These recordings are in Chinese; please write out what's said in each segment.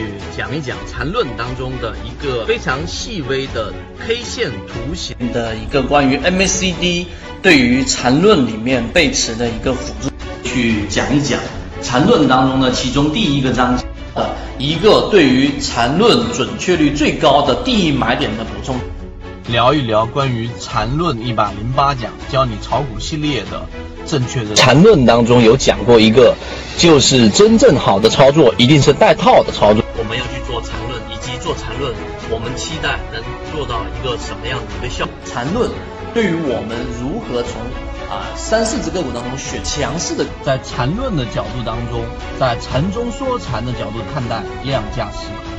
去讲一讲缠论当中的一个非常细微的 K 线图形的一个关于 MACD 对于缠论里面背驰的一个辅助，去讲一讲缠论当中的其中第一个章节的一个对于缠论准确率最高的第一买点的补充。聊一聊关于缠论一百零八讲教你炒股系列的正确的缠论当中有讲过一个，就是真正好的操作一定是带套的操作。我们要去做缠论，以及做缠论，我们期待能做到一个什么样的一个效果？缠论对于我们如何从啊三四只个股当中选强势的，在缠论的角度当中，在缠中说禅的角度看待量价时，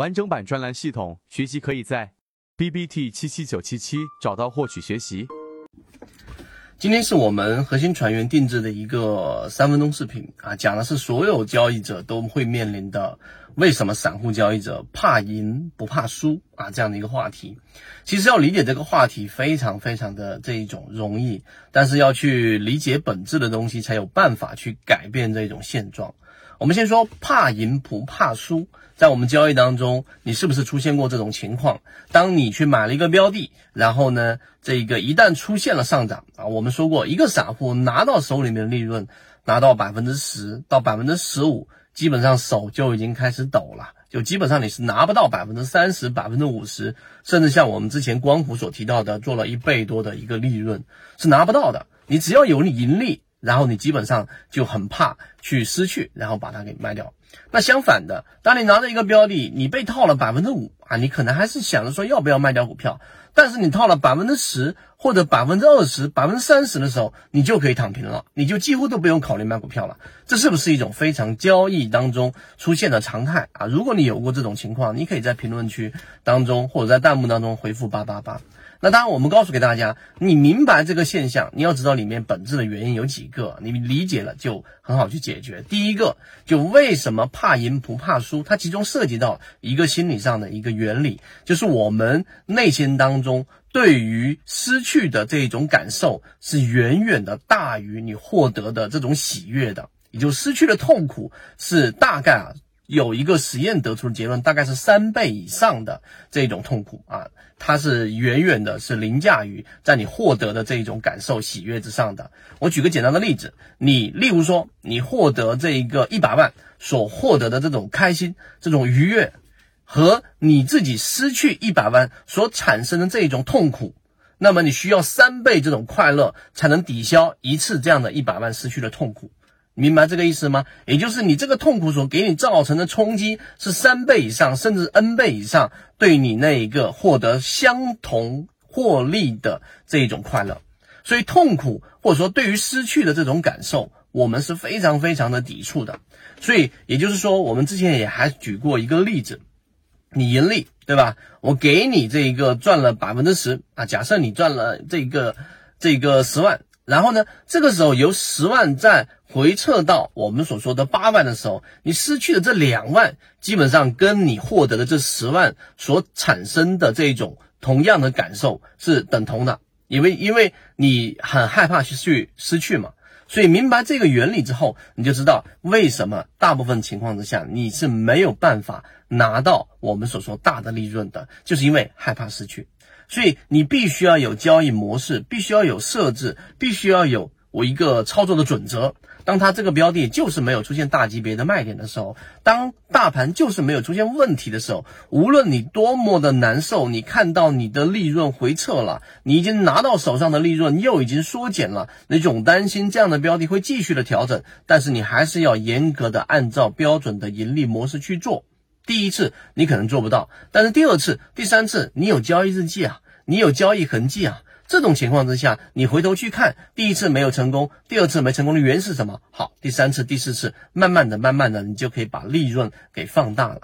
完整版专栏系统学习可以在 B B T 七七九七七找到获取学习。今天是我们核心船员定制的一个三分钟视频啊，讲的是所有交易者都会面临的为什么散户交易者怕赢不怕输啊这样的一个话题。其实要理解这个话题非常非常的这一种容易，但是要去理解本质的东西，才有办法去改变这种现状。我们先说怕赢不怕输，在我们交易当中，你是不是出现过这种情况？当你去买了一个标的，然后呢，这个一旦出现了上涨啊，我们说过，一个散户拿到手里面的利润拿到百分之十到百分之十五，基本上手就已经开始抖了，就基本上你是拿不到百分之三十、百分之五十，甚至像我们之前光伏所提到的，做了一倍多的一个利润是拿不到的。你只要有你盈利。然后你基本上就很怕去失去，然后把它给卖掉。那相反的，当你拿着一个标的，你被套了百分之五啊，你可能还是想着说要不要卖掉股票。但是你套了百分之十或者百分之二十、百分之三十的时候，你就可以躺平了，你就几乎都不用考虑卖股票了。这是不是一种非常交易当中出现的常态啊？如果你有过这种情况，你可以在评论区当中或者在弹幕当中回复八八八。那当然，我们告诉给大家，你明白这个现象，你要知道里面本质的原因有几个，你理解了就很好去解决。第一个，就为什么怕赢不怕输，它其中涉及到一个心理上的一个原理，就是我们内心当中对于失去的这种感受是远远的大于你获得的这种喜悦的，也就失去的痛苦是大概啊。有一个实验得出的结论，大概是三倍以上的这种痛苦啊，它是远远的是凌驾于在你获得的这一种感受喜悦之上的。我举个简单的例子，你例如说你获得这一个一百万所获得的这种开心、这种愉悦，和你自己失去一百万所产生的这一种痛苦，那么你需要三倍这种快乐才能抵消一次这样的一百万失去的痛苦。明白这个意思吗？也就是你这个痛苦所给你造成的冲击是三倍以上，甚至 n 倍以上，对你那一个获得相同获利的这一种快乐。所以痛苦或者说对于失去的这种感受，我们是非常非常的抵触的。所以也就是说，我们之前也还举过一个例子，你盈利对吧？我给你这一个赚了百分之十啊，假设你赚了这个这个十万。然后呢？这个时候由十万再回撤到我们所说的八万的时候，你失去的这两万，基本上跟你获得的这十万所产生的这种同样的感受是等同的，因为因为你很害怕去失去嘛，所以明白这个原理之后，你就知道为什么大部分情况之下你是没有办法拿到我们所说大的利润的，就是因为害怕失去。所以你必须要有交易模式，必须要有设置，必须要有我一个操作的准则。当它这个标的就是没有出现大级别的卖点的时候，当大盘就是没有出现问题的时候，无论你多么的难受，你看到你的利润回撤了，你已经拿到手上的利润又已经缩减了，那种担心这样的标的会继续的调整，但是你还是要严格的按照标准的盈利模式去做。第一次你可能做不到，但是第二次、第三次你有交易日记啊，你有交易痕迹啊。这种情况之下，你回头去看，第一次没有成功，第二次没成功的原因是什么？好，第三次、第四次，慢慢的、慢慢的，你就可以把利润给放大了。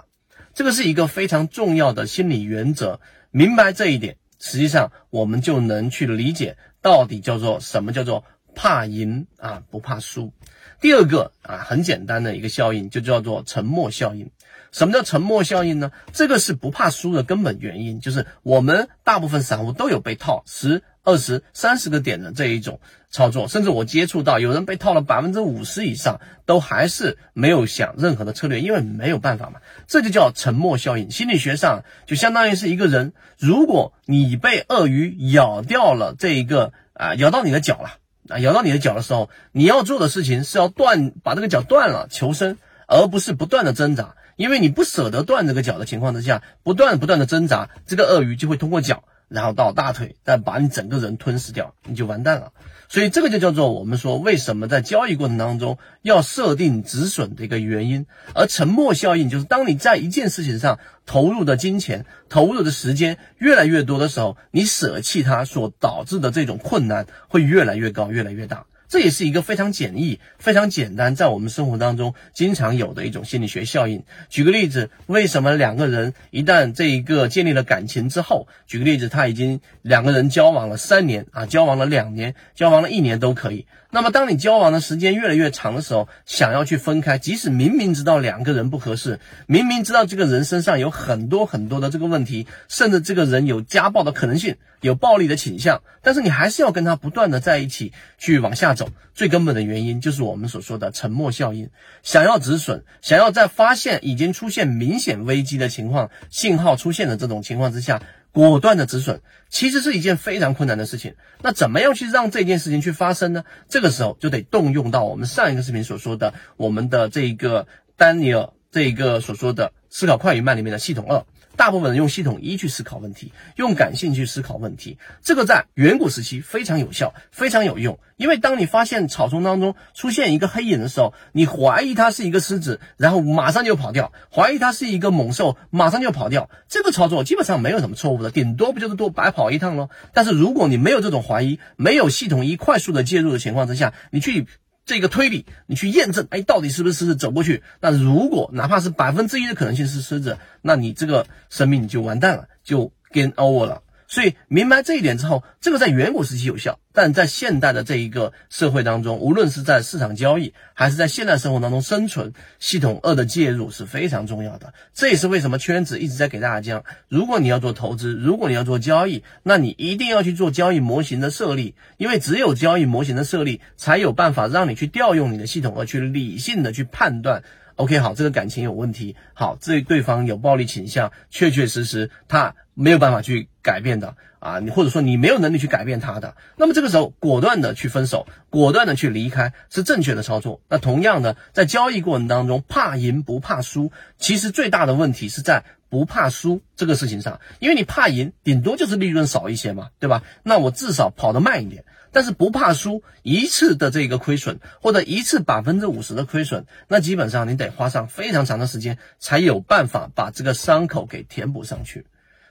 这个是一个非常重要的心理原则，明白这一点，实际上我们就能去理解到底叫做什么叫做怕赢啊，不怕输。第二个啊，很简单的一个效应就叫做沉默效应。什么叫沉默效应呢？这个是不怕输的根本原因，就是我们大部分散户都有被套十、二十、三十个点的这一种操作，甚至我接触到有人被套了百分之五十以上，都还是没有想任何的策略，因为没有办法嘛。这就叫沉默效应。心理学上就相当于是一个人，如果你被鳄鱼咬掉了这一个啊，咬到你的脚了啊，咬到你的脚的时候，你要做的事情是要断，把这个脚断了求生，而不是不断的挣扎。因为你不舍得断这个脚的情况之下，不断不断的挣扎，这个鳄鱼就会通过脚，然后到大腿，再把你整个人吞噬掉，你就完蛋了。所以这个就叫做我们说为什么在交易过程当中要设定止损的一个原因。而沉默效应就是当你在一件事情上投入的金钱、投入的时间越来越多的时候，你舍弃它所导致的这种困难会越来越高、越来越大。这也是一个非常简易、非常简单，在我们生活当中经常有的一种心理学效应。举个例子，为什么两个人一旦这一个建立了感情之后，举个例子，他已经两个人交往了三年啊，交往了两年，交往了一年都可以。那么，当你交往的时间越来越长的时候，想要去分开，即使明明知道两个人不合适，明明知道这个人身上有很多很多的这个问题，甚至这个人有家暴的可能性，有暴力的倾向，但是你还是要跟他不断的在一起去往下走。最根本的原因就是我们所说的沉默效应。想要止损，想要在发现已经出现明显危机的情况、信号出现的这种情况之下。果断的止损，其实是一件非常困难的事情。那怎么样去让这件事情去发生呢？这个时候就得动用到我们上一个视频所说的，我们的这一个丹尼尔这一个所说的思考快与慢里面的系统二。大部分人用系统一去思考问题，用感性去思考问题，这个在远古时期非常有效，非常有用。因为当你发现草丛当中出现一个黑影的时候，你怀疑它是一个狮子，然后马上就跑掉；怀疑它是一个猛兽，马上就跑掉。这个操作基本上没有什么错误的，顶多不就是多白跑一趟喽？但是如果你没有这种怀疑，没有系统一快速的介入的情况之下，你去。这个推理，你去验证，哎，到底是不是狮子走过去？那如果哪怕是百分之一的可能性是狮子，那你这个生命你就完蛋了，就 game over 了。所以明白这一点之后，这个在远古时期有效，但在现代的这一个社会当中，无论是在市场交易，还是在现代生活当中生存，系统二的介入是非常重要的。这也是为什么圈子一直在给大家讲，如果你要做投资，如果你要做交易，那你一定要去做交易模型的设立，因为只有交易模型的设立，才有办法让你去调用你的系统二去理性的去判断。OK，好，这个感情有问题，好，这对方有暴力倾向，确确实实他没有办法去改变的啊，你或者说你没有能力去改变他的，那么这个时候果断的去分手，果断的去离开是正确的操作。那同样的，在交易过程当中，怕赢不怕输，其实最大的问题是在不怕输这个事情上，因为你怕赢，顶多就是利润少一些嘛，对吧？那我至少跑得慢一点。但是不怕输一次的这个亏损，或者一次百分之五十的亏损，那基本上你得花上非常长的时间，才有办法把这个伤口给填补上去。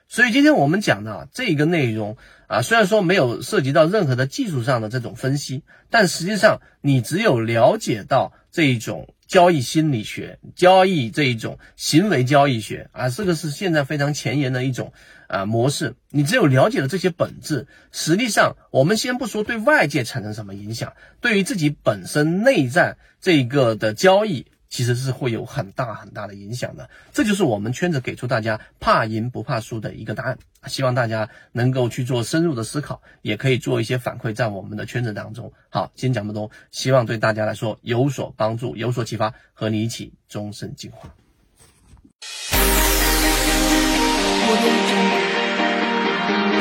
所以今天我们讲的这个内容啊，虽然说没有涉及到任何的技术上的这种分析，但实际上你只有了解到这一种。交易心理学、交易这一种行为交易学啊，这个是现在非常前沿的一种啊模式。你只有了解了这些本质，实际上我们先不说对外界产生什么影响，对于自己本身内在这个的交易。其实是会有很大很大的影响的，这就是我们圈子给出大家怕赢不怕输的一个答案。希望大家能够去做深入的思考，也可以做一些反馈在我们的圈子当中。好，今天讲不多，希望对大家来说有所帮助，有所启发，和你一起终身进化。